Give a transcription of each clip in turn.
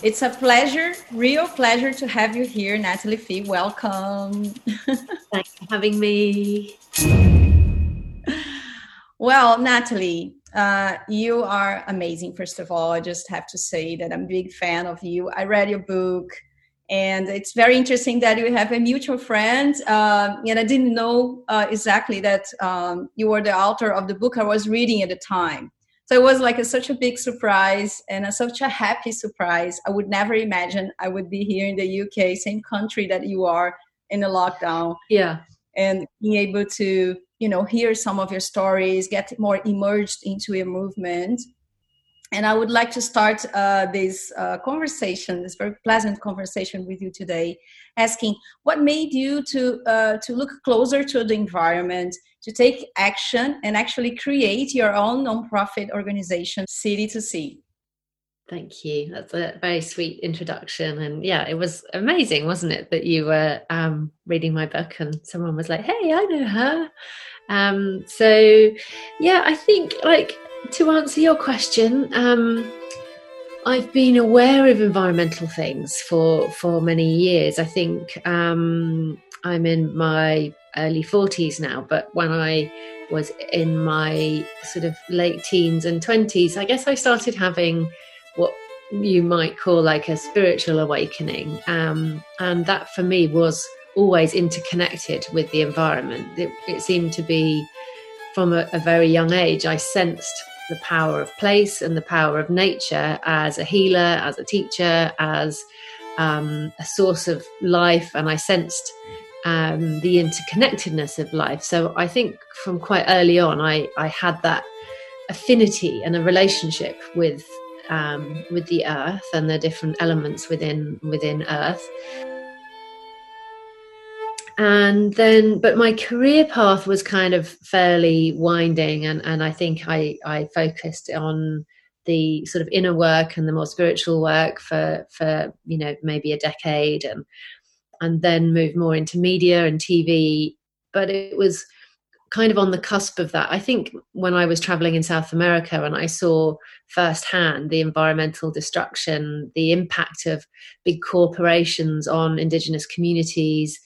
It's a pleasure, real pleasure to have you here, Natalie Fee. Welcome. Thanks for having me. Well, Natalie, uh, you are amazing. First of all, I just have to say that I'm a big fan of you. I read your book, and it's very interesting that you have a mutual friend. Uh, and I didn't know uh, exactly that um, you were the author of the book I was reading at the time. So it was like a, such a big surprise and a, such a happy surprise. I would never imagine I would be here in the UK, same country that you are in the lockdown. Yeah. And being able to, you know, hear some of your stories, get more immersed into your movement. And I would like to start uh, this uh, conversation, this very pleasant conversation with you today, asking what made you to uh, to look closer to the environment, to take action, and actually create your own nonprofit organization, City to Sea. Thank you. That's a very sweet introduction, and yeah, it was amazing, wasn't it, that you were um, reading my book and someone was like, "Hey, I know her." Um, so, yeah, I think like to answer your question, um, I've been aware of environmental things for for many years. I think um, I'm in my early 40s now, but when I was in my sort of late teens and 20s, I guess I started having what you might call like a spiritual awakening, um, and that for me was always interconnected with the environment. It, it seemed to be from a, a very young age. I sensed the power of place and the power of nature as a healer, as a teacher, as um, a source of life, and I sensed um, the interconnectedness of life. So I think from quite early on, I, I had that affinity and a relationship with um, with the earth and the different elements within within earth and then but my career path was kind of fairly winding and and i think i i focused on the sort of inner work and the more spiritual work for for you know maybe a decade and and then moved more into media and tv but it was kind of on the cusp of that i think when i was traveling in south america and i saw firsthand the environmental destruction the impact of big corporations on indigenous communities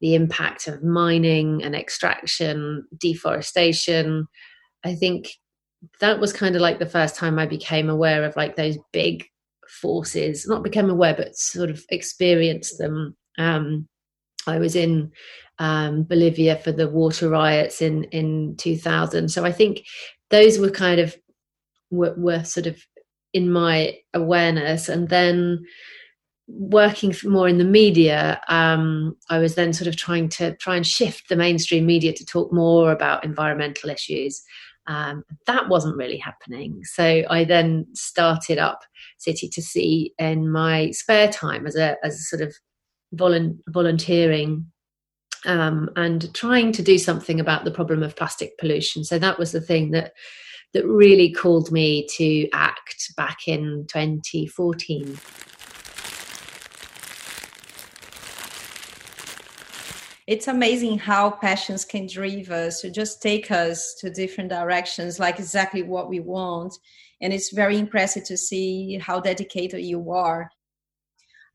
the impact of mining and extraction, deforestation. I think that was kind of like the first time I became aware of like those big forces, not became aware, but sort of experienced them. Um, I was in um, Bolivia for the water riots in in 2000, so I think those were kind of were, were sort of in my awareness, and then working more in the media, um, I was then sort of trying to try and shift the mainstream media to talk more about environmental issues. Um, that wasn't really happening. So I then started up City to Sea in my spare time as a, as a sort of volu- volunteering um, and trying to do something about the problem of plastic pollution. So that was the thing that that really called me to act back in 2014. it's amazing how passions can drive us to just take us to different directions like exactly what we want and it's very impressive to see how dedicated you are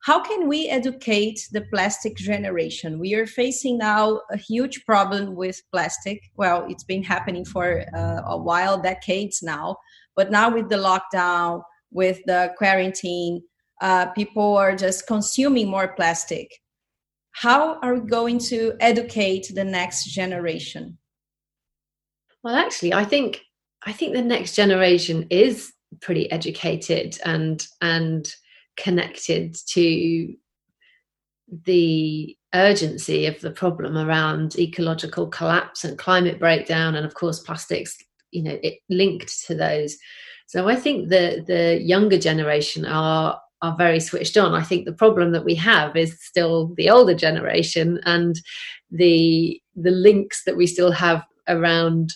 how can we educate the plastic generation? We are facing now a huge problem with plastic. Well it's been happening for uh, a while decades now. But now with the lockdown with the quarantine uh, people are just consuming more plastic. How are we going to educate the next generation? Well actually i think i think the next generation is pretty educated and and connected to the urgency of the problem around ecological collapse and climate breakdown and of course plastics you know it linked to those so i think the the younger generation are are very switched on. I think the problem that we have is still the older generation and the the links that we still have around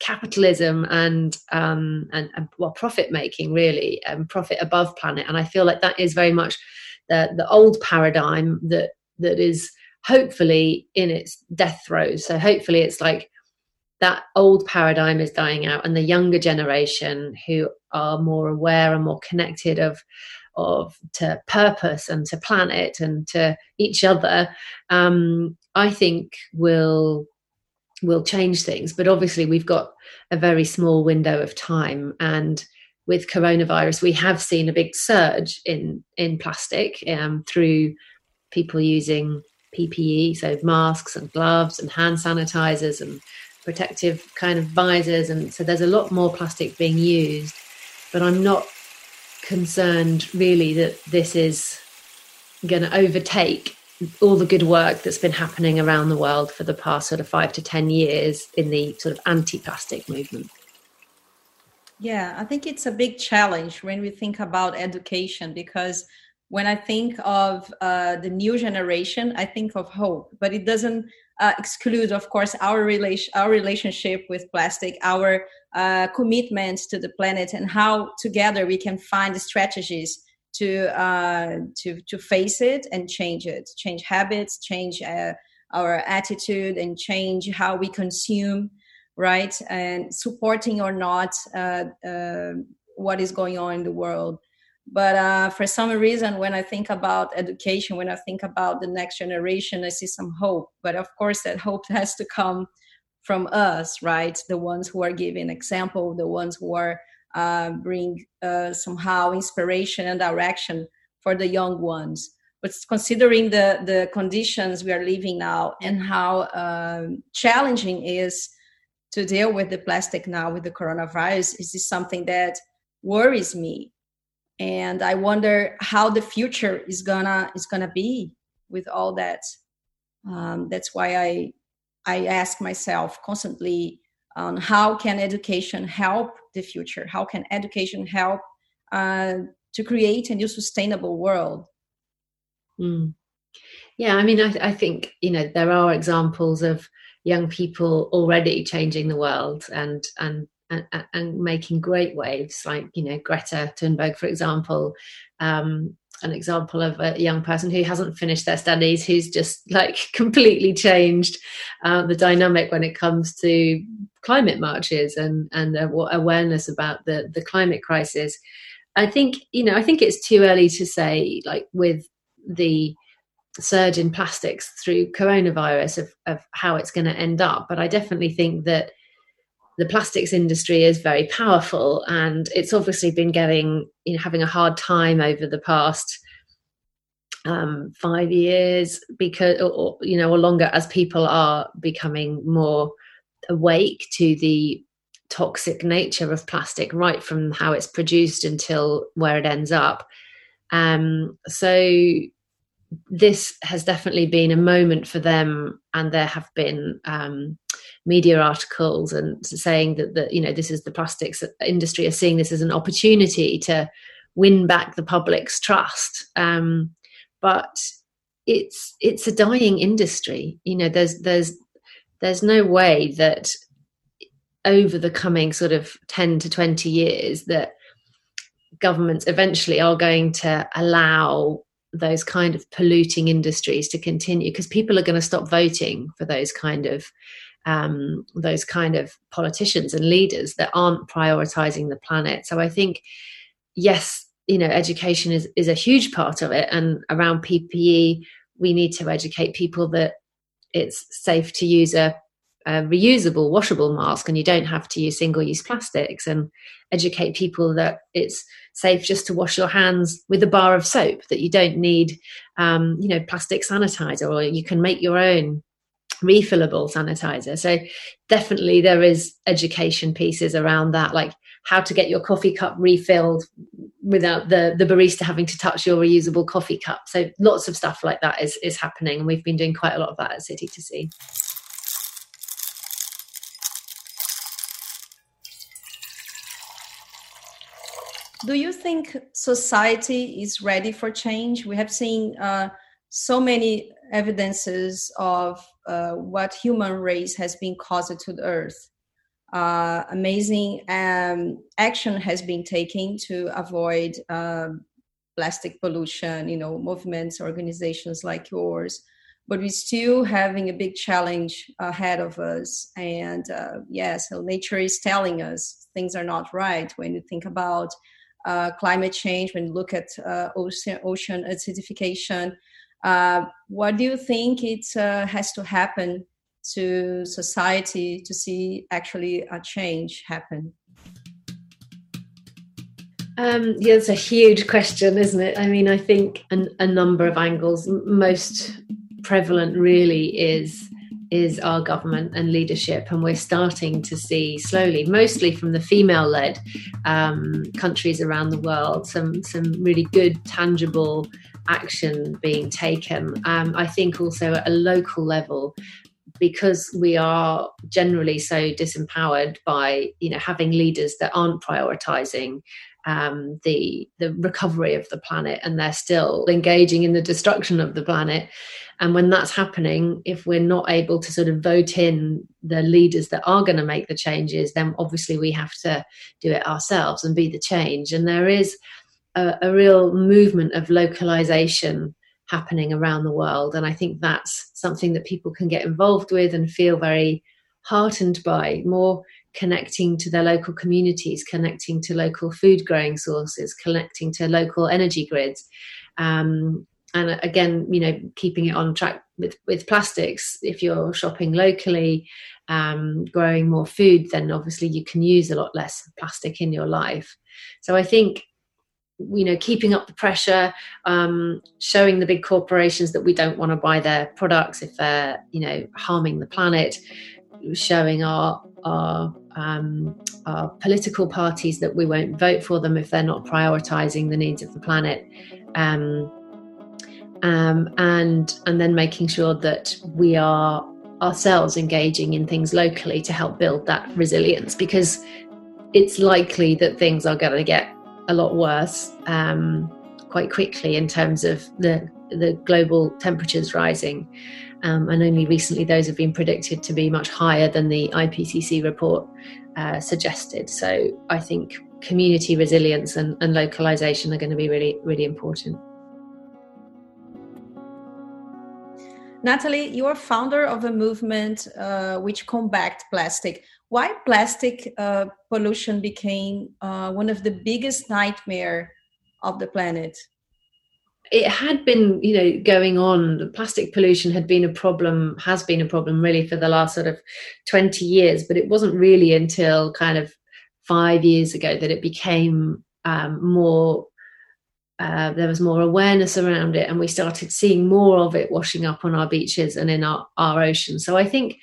capitalism and um, and, and well profit making really and profit above planet. And I feel like that is very much the the old paradigm that that is hopefully in its death throes. So hopefully it's like that old paradigm is dying out and the younger generation who are more aware and more connected of of to purpose and to planet and to each other, um, I think will will change things. But obviously, we've got a very small window of time, and with coronavirus, we have seen a big surge in in plastic um, through people using PPE, so masks and gloves and hand sanitizers and protective kind of visors, and so there's a lot more plastic being used. But I'm not concerned really that this is going to overtake all the good work that's been happening around the world for the past sort of five to 10 years in the sort of anti plastic movement? Yeah, I think it's a big challenge when we think about education because when I think of uh, the new generation, I think of hope, but it doesn't uh, exclude, of course, our relation, our relationship with plastic, our uh, commitment to the planet, and how together we can find strategies to uh, to to face it and change it, change habits, change uh, our attitude, and change how we consume, right? And supporting or not uh, uh, what is going on in the world. But uh, for some reason, when I think about education, when I think about the next generation, I see some hope. But of course, that hope has to come from us, right? The ones who are giving example, the ones who are uh, bring uh, somehow inspiration and direction for the young ones. But considering the the conditions we are living now and how um, challenging is to deal with the plastic now with the coronavirus, is this something that worries me, and I wonder how the future is gonna is gonna be with all that. Um, that's why I I ask myself constantly on how can education help the future? How can education help uh, to create a new sustainable world? Mm. yeah i mean I, I think you know there are examples of young people already changing the world and and and, and making great waves like you know greta thunberg for example. Um, an example of a young person who hasn't finished their studies, who's just like completely changed uh, the dynamic when it comes to climate marches and and awareness about the the climate crisis. I think you know I think it's too early to say like with the surge in plastics through coronavirus of, of how it's going to end up, but I definitely think that the plastics industry is very powerful and it's obviously been getting you know having a hard time over the past um, five years because or, you know or longer as people are becoming more awake to the toxic nature of plastic right from how it's produced until where it ends up. Um, so this has definitely been a moment for them and there have been um, media articles and saying that that you know this is the plastics industry are seeing this as an opportunity to win back the public's trust. Um, but it's it's a dying industry. You know there's there's there's no way that over the coming sort of 10 to 20 years that governments eventually are going to allow those kind of polluting industries to continue because people are going to stop voting for those kind of um, those kind of politicians and leaders that aren't prioritizing the planet. So I think, yes, you know, education is is a huge part of it, and around PPE, we need to educate people that it's safe to use a, a reusable, washable mask, and you don't have to use single-use plastics, and educate people that it's safe just to wash your hands with a bar of soap that you don't need um, you know plastic sanitizer or you can make your own refillable sanitizer. So definitely there is education pieces around that, like how to get your coffee cup refilled without the the barista having to touch your reusable coffee cup. So lots of stuff like that is is happening, and we've been doing quite a lot of that at City to Sea. Do you think society is ready for change? We have seen uh, so many evidences of uh, what human race has been caused to the earth. Uh, amazing um, action has been taken to avoid uh, plastic pollution, you know, movements, organizations like yours. But we're still having a big challenge ahead of us. And uh, yes, yeah, so nature is telling us things are not right when you think about uh, climate change, when you look at uh, ocean, ocean acidification. Uh, what do you think it uh, has to happen to society to see actually a change happen? Um, yeah, it's a huge question, isn't it? I mean, I think an, a number of angles. Most prevalent really is is our government and leadership, and we're starting to see slowly, mostly from the female-led um, countries around the world, some some really good, tangible action being taken. Um, I think also at a local level, because we are generally so disempowered by you know having leaders that aren't prioritizing um, the the recovery of the planet and they're still engaging in the destruction of the planet and when that's happening if we're not able to sort of vote in the leaders that are going to make the changes then obviously we have to do it ourselves and be the change and there is a, a real movement of localization happening around the world and i think that's something that people can get involved with and feel very heartened by more connecting to their local communities, connecting to local food growing sources, connecting to local energy grids. Um, and again, you know, keeping it on track with, with plastics. If you're shopping locally, um, growing more food, then obviously you can use a lot less plastic in your life. So I think you know keeping up the pressure um, showing the big corporations that we don't want to buy their products if they're you know harming the planet showing our our um, our political parties that we won't vote for them if they're not prioritizing the needs of the planet. Um, um, and and then making sure that we are ourselves engaging in things locally to help build that resilience because it's likely that things are going to get a lot worse um, quite quickly in terms of the the global temperatures rising um, and only recently those have been predicted to be much higher than the IPCC report uh, suggested. So I think community resilience and, and localization are going to be really, really important. Natalie, you are founder of a movement uh, which combat plastic. Why plastic uh, pollution became uh, one of the biggest nightmare of the planet? it had been you know going on the plastic pollution had been a problem has been a problem really for the last sort of 20 years but it wasn't really until kind of five years ago that it became um, more uh, there was more awareness around it and we started seeing more of it washing up on our beaches and in our, our oceans so i think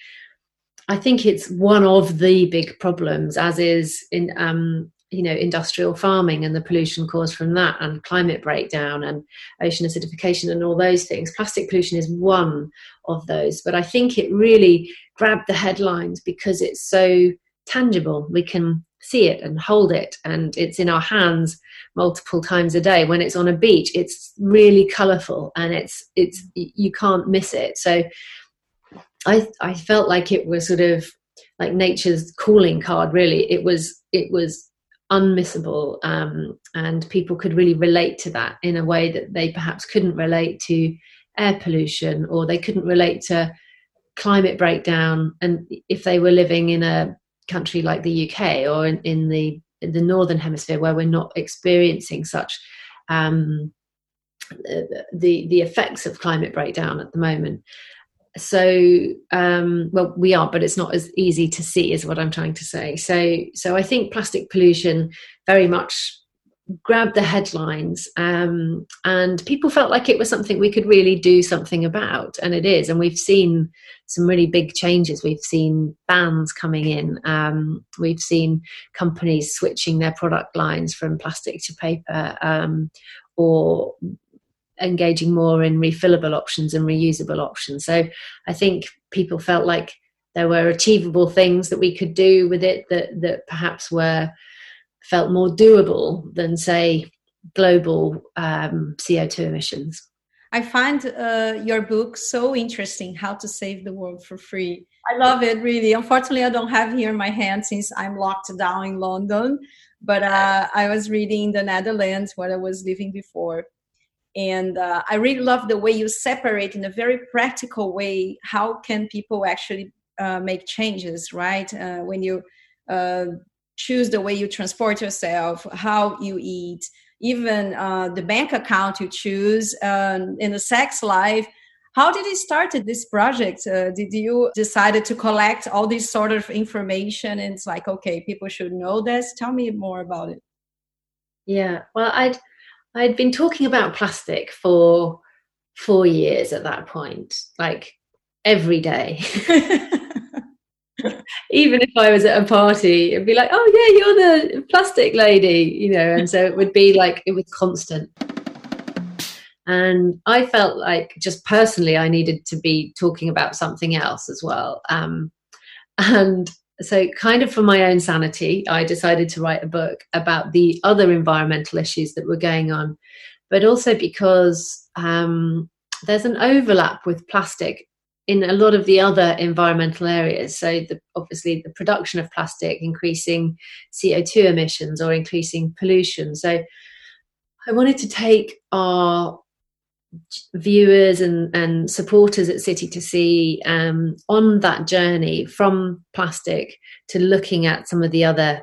i think it's one of the big problems as is in um, you know industrial farming and the pollution caused from that and climate breakdown and ocean acidification and all those things. Plastic pollution is one of those but i think it really grabbed the headlines because it's so tangible. We can see it and hold it and it's in our hands multiple times a day. When it's on a beach it's really colorful and it's it's you can't miss it. So i i felt like it was sort of like nature's calling card really. It was it was unmissable um, and people could really relate to that in a way that they perhaps couldn't relate to air pollution or they couldn't relate to climate breakdown. And if they were living in a country like the UK or in, in the in the northern hemisphere where we're not experiencing such um, the the effects of climate breakdown at the moment so um, well we are but it's not as easy to see is what i'm trying to say. So so i think plastic pollution very much grabbed the headlines um, and people felt like it was something we could really do something about and it is. And we've seen some really big changes. We've seen bans coming in. Um, we've seen companies switching their product lines from plastic to paper um, or engaging more in refillable options and reusable options. So I think people felt like there were achievable things that we could do with it that that perhaps were felt more doable than say global um, CO2 emissions. I find uh, your book so interesting, How to Save the World for Free. I love it really. Unfortunately, I don't have here in my hand since I'm locked down in London, but uh, I was reading the Netherlands where I was living before and uh, i really love the way you separate in a very practical way how can people actually uh, make changes right uh, when you uh, choose the way you transport yourself, how you eat, even uh, the bank account you choose, um, in the sex life. How did you start this project? Uh, did you decided to collect all this sort of information and it's like, okay, people should know this? Tell me more about it. Yeah, well, I'd I'd been talking about plastic for four years at that point, like every day. Even if I was at a party, it'd be like, oh, yeah, you're the plastic lady, you know, and so it would be like, it was constant. And I felt like just personally, I needed to be talking about something else as well. Um, and so, kind of for my own sanity, I decided to write a book about the other environmental issues that were going on, but also because um, there's an overlap with plastic in a lot of the other environmental areas. So, the, obviously, the production of plastic, increasing CO2 emissions or increasing pollution. So, I wanted to take our viewers and, and supporters at City to Sea um, on that journey from plastic to looking at some of the other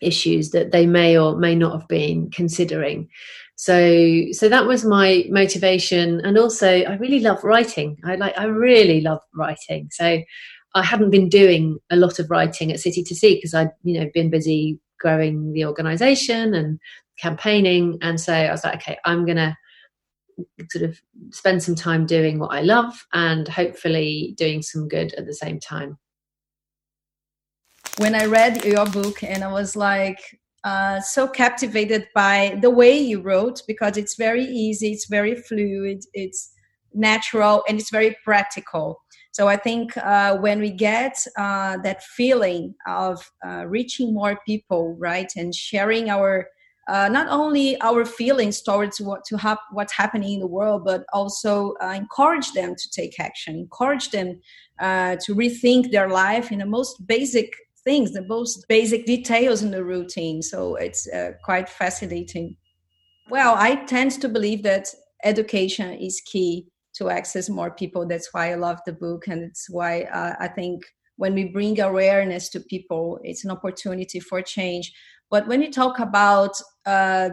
issues that they may or may not have been considering. So so that was my motivation. And also i really love writing. I like i really love writing. So i hadn't been doing a lot of writing at city to sea because i'd you know been busy growing the organization and campaigning. And so i was like okay i'm gonna sort of spend some time doing what i love and hopefully doing some good at the same time when i read your book and i was like uh, so captivated by the way you wrote because it's very easy, it's very fluid, it's natural, and it's very practical. So I think uh, when we get uh, that feeling of uh, reaching more people, right, and sharing our uh, not only our feelings towards what to hap- what's happening in the world, but also uh, encourage them to take action, encourage them to rethink their life in the most basic things, the most basic details in the routine. So it's uh, quite fascinating. Well, I tend to believe that education is key to access more people. That's why I love the book, and it's why uh, I think when we bring awareness to people, it's an opportunity for change. But when you talk about uh,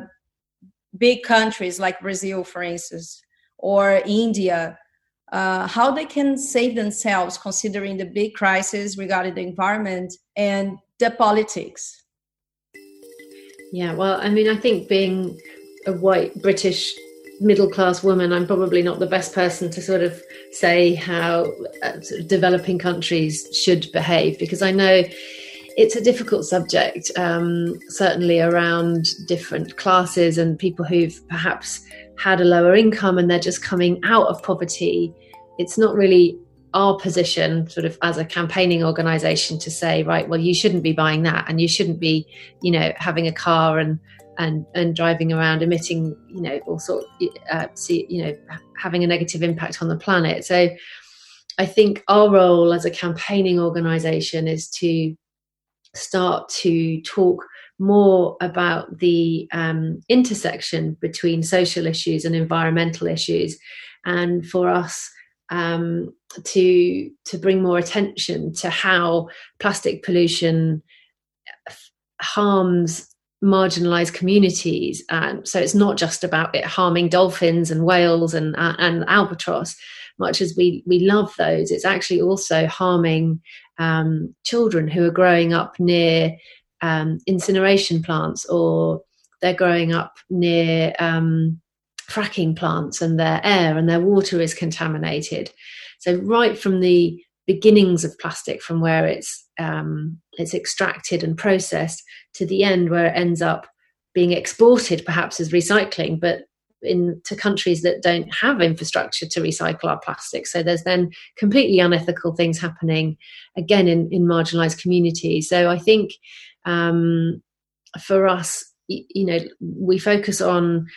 big countries like Brazil, for instance, or India, uh, how they can save themselves considering the big crisis regarding the environment and the politics. Yeah, well, I mean, I think being a white British middle class woman, I'm probably not the best person to sort of say how uh, developing countries should behave because I know it's a difficult subject, um, certainly around different classes and people who've perhaps had a lower income and they're just coming out of poverty. It's not really our position sort of as a campaigning organization to say right well you shouldn't be buying that and you shouldn't be you know having a car and and and driving around emitting you know all sort uh, see, you know having a negative impact on the planet so i think our role as a campaigning organization is to start to talk more about the um, intersection between social issues and environmental issues. And for us um, to to bring more attention to how plastic pollution harms marginalized communities. And so it's not just about it harming dolphins and whales and uh, and albatross much as we we love those it's actually also harming um, children who are growing up near um, incineration plants or they're growing up near um, fracking plants and their air and their water is contaminated. So right from the beginnings of plastic, from where it's um, it's extracted and processed to the end where it ends up being exported, perhaps as recycling, but into countries that don't have infrastructure to recycle our plastic. So there's then completely unethical things happening again in, in marginalized communities. So I think um, for us, you know, we focus on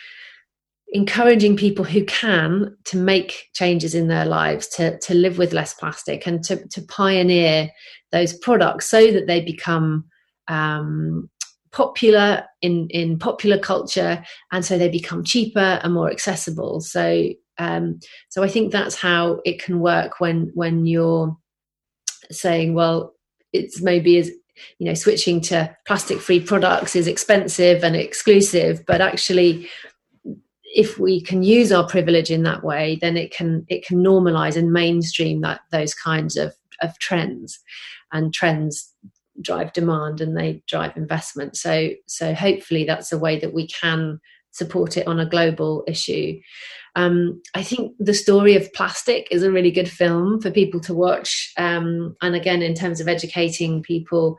encouraging people who can to make changes in their lives to, to live with less plastic and to, to pioneer those products so that they become um, popular in, in popular culture and so they become cheaper and more accessible. So um, so I think that's how it can work when when you're saying well it's maybe as you know switching to plastic free products is expensive and exclusive but actually if we can use our privilege in that way then it can it can normalize and mainstream that those kinds of of trends and trends drive demand and they drive investment so so hopefully that's a way that we can support it on a global issue um, I think the story of plastic is a really good film for people to watch. Um, and again, in terms of educating people,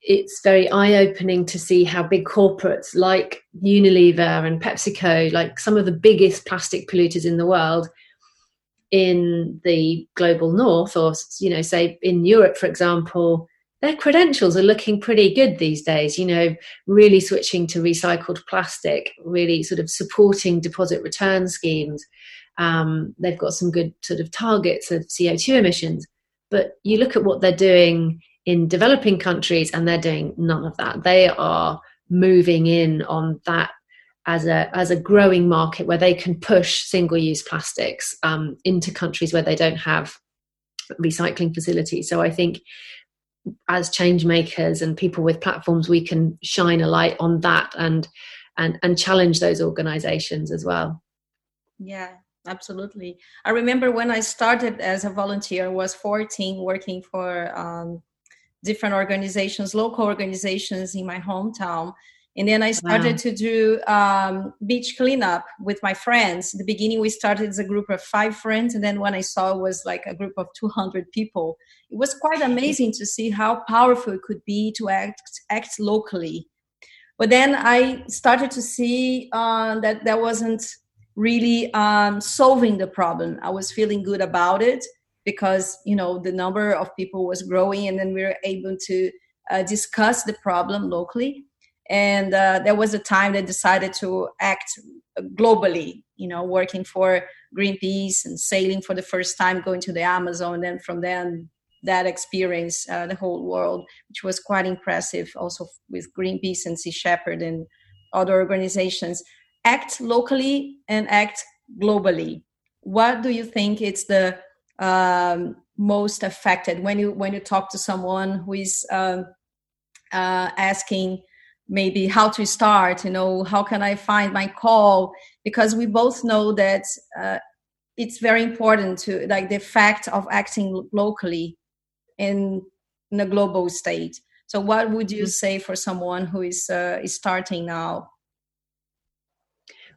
it's very eye opening to see how big corporates like Unilever and PepsiCo, like some of the biggest plastic polluters in the world, in the global north, or you know, say in Europe, for example, their credentials are looking pretty good these days. You know, really switching to recycled plastic, really sort of supporting deposit return schemes. Um, they've got some good sort of targets of CO2 emissions. But you look at what they're doing in developing countries, and they're doing none of that. They are moving in on that as a as a growing market where they can push single use plastics um, into countries where they don't have recycling facilities. So I think as change makers and people with platforms we can shine a light on that and and and challenge those organizations as well. Yeah absolutely. I remember when i started as a volunteer was 14 working for um, different organizations local organizations in my hometown and then i started wow. to do um, beach cleanup with my friends. In the beginning we started as a group of five friends and then when i saw it was like a group of 200 people. It was quite amazing to see how powerful it could be to act act locally. But then i started to see uh, that that wasn't really um, solving the problem. I was feeling good about it because you know the number of people was growing and then we were able to uh, discuss the problem locally and uh, there was a time they decided to act globally you know working for greenpeace and sailing for the first time going to the amazon. And from then that experience uh, the whole world which was quite impressive also with greenpeace and sea shepherd and other organizations act locally and act globally. What do you think it's the um, most affected? When you when you talk to someone who is um, uh, asking maybe how to start you know how can i find my call? Because we both know that uh, it's very important to like the fact of acting locally in, in a global state. So what would you mm-hmm. say for someone who is uh, is starting now?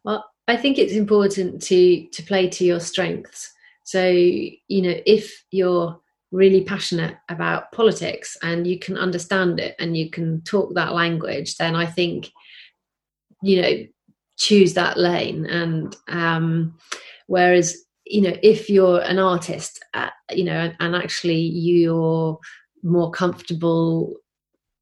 Well i think it's important to to play to your strengths. So you know if you're really passionate about politics and you can understand it and you can talk that language, then I think, you know, choose that lane. And um, whereas, you know, if you're an artist, uh, you know, and, actually you're more comfortable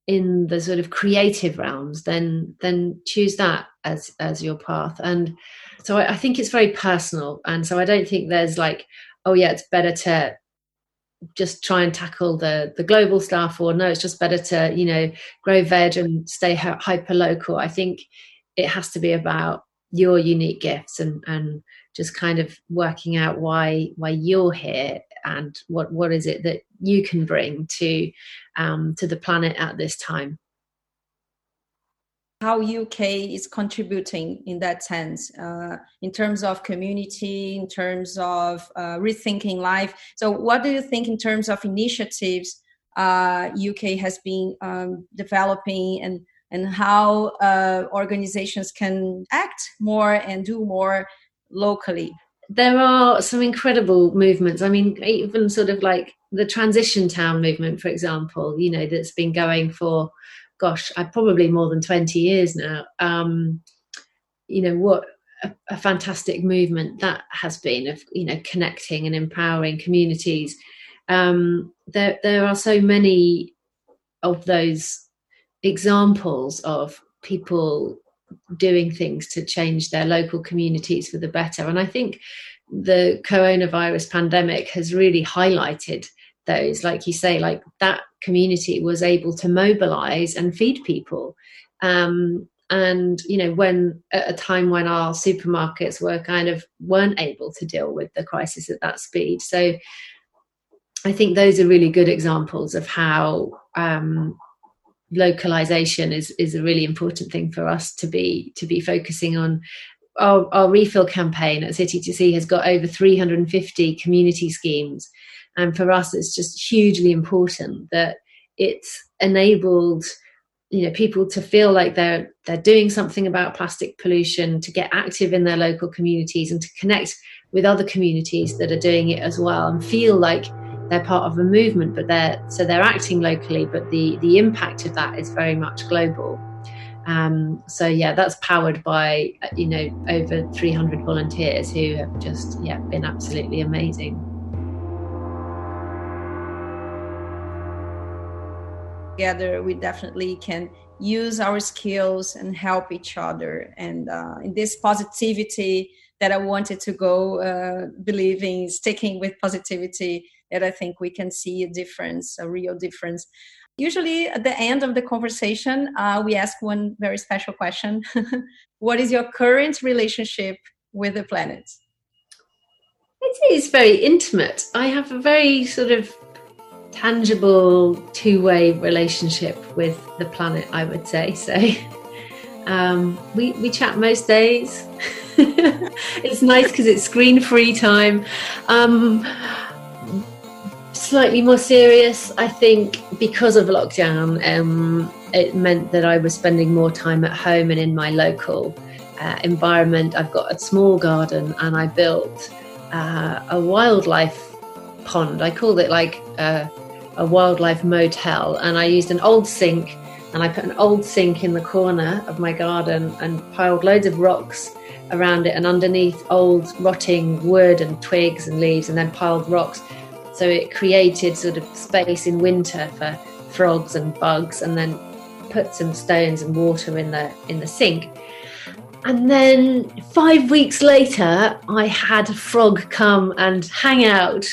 in the sort of creative realms, then then choose that as as your path. And so I, I think it's very personal. And so I don't think there's like, oh yeah, it's better to just try and tackle the the global stuff or no it's just better to you know grow veg and stay hyper local. I think it has to be about your unique gifts and and just kind of working out why why you're here and what what is it that you can bring to um to the planet at this time how UK is contributing in that sense, uh, in terms of community, in terms of uh, rethinking life. So, what do you think in terms of initiatives uh, UK has been um, developing, and and how uh, organizations can act more and do more locally? There are some incredible movements. I mean, even sort of like the transition town movement, for example. You know, that's been going for gosh, I probably more than 20 years now. Um, you know, what a, a, fantastic movement that has been of, you know, connecting and empowering communities. Um, there, there are so many of those examples of people doing things to change their local communities for the better. And I think the coronavirus pandemic has really highlighted those like you say like that community was able to mobilize and feed people. Um, and you know when at a time when our supermarkets were kind of weren't able to deal with the crisis at that speed. So i think those are really good examples of how um, localization is is a really important thing for us to be to be focusing on. Our, our refill campaign at city to sea has got over 350 community schemes and for us it's just hugely important that it's enabled you know people to feel like they're they're doing something about plastic pollution to get active in their local communities and to connect with other communities that are doing it as well and feel like they're part of a movement but they're so they're acting locally but the the impact of that is very much global. Um, so yeah that's powered by you know over 300 volunteers who have just yeah been absolutely amazing together we definitely can use our skills and help each other. And uh, in this positivity that i wanted to go uh, believing sticking with positivity that i think we can see a difference a real difference. Usually at the end of the conversation uh, we ask one very special question. What is your current relationship with the planet? It is very intimate. I have a very sort of tangible two-way relationship with the planet i would say. So um, we, we chat most days. It's nice because it's screen-free time. Um, slightly more serious i think because of lockdown um, it meant that i was spending more time at home and in my local uh, environment. I've got a small garden and i built uh, a wildlife pond. I called it like uh, a wildlife motel and I used an old sink and I put an old sink in the corner of my garden and piled loads of rocks around it and underneath old rotting wood and twigs and leaves and then piled rocks. So it created sort of space in winter for frogs and bugs and then put some stones and water in the in the sink. And then five weeks later, I had a frog come and hang out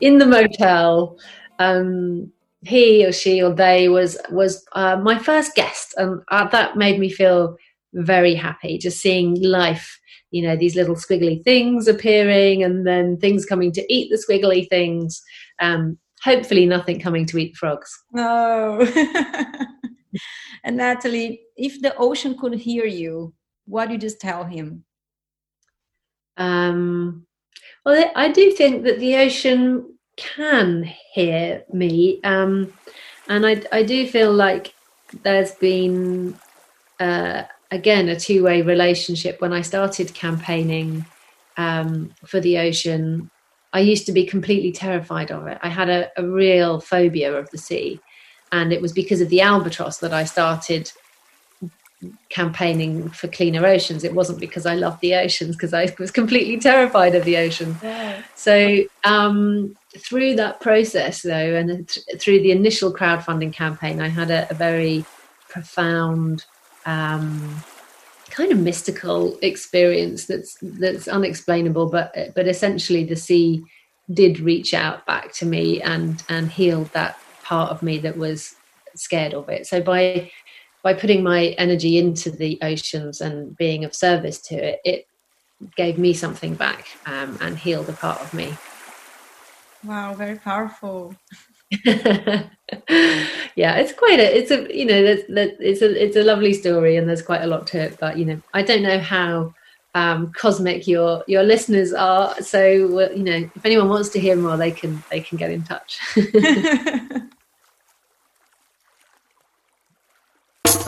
in the motel um, he or she or they was was uh, my first guest, and uh, that made me feel very happy. Just seeing life, you know, these little squiggly things appearing, and then things coming to eat the squiggly things. Um, hopefully, nothing coming to eat frogs. No. and Natalie, if the ocean could hear you, what do you just tell him? Um, well, I do think that the ocean can hear me. Um, and I, I do feel like there's been, uh, again, a two way relationship. When I started campaigning um, for the ocean, I used to be completely terrified of it. I had a, a real phobia of the sea. And it was because of the albatross that I started campaigning for cleaner oceans it wasn't because i loved the oceans because i was completely terrified of the ocean yeah. so um, through that process though and th- through the initial crowdfunding campaign i had a, a very profound um, kind of mystical experience that's that's unexplainable but but essentially the sea did reach out back to me and and healed that part of me that was scared of it so by by putting my energy into the oceans and being of service to it, it gave me something back um, and healed a part of me. Wow, very powerful. yeah, it's quite a, it's a, you know, it's a, it's a lovely story, and there's quite a lot to it. But you know, I don't know how um, cosmic your your listeners are. So you know, if anyone wants to hear more, they can they can get in touch.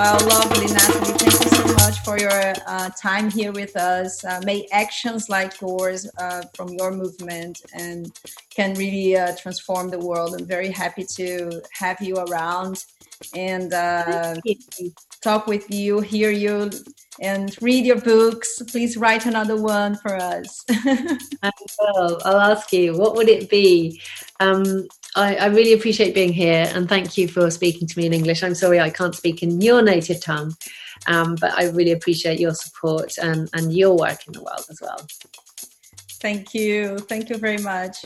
Well, lovely, Natalie. Thank you so much for your uh, time here with us. Uh, may actions like yours uh, from your movement and can really uh, transform the world. I'm very happy to have you around and uh, talk with you, hear you, and read your books. Please write another one for us. I will. I'll ask you, what would it be? Um, I, I, really appreciate being here and thank you for speaking to me in English. I'm sorry I can't speak in your native tongue, um, but I really appreciate your support and, and your work in the world as well. Thank you. Thank you very much.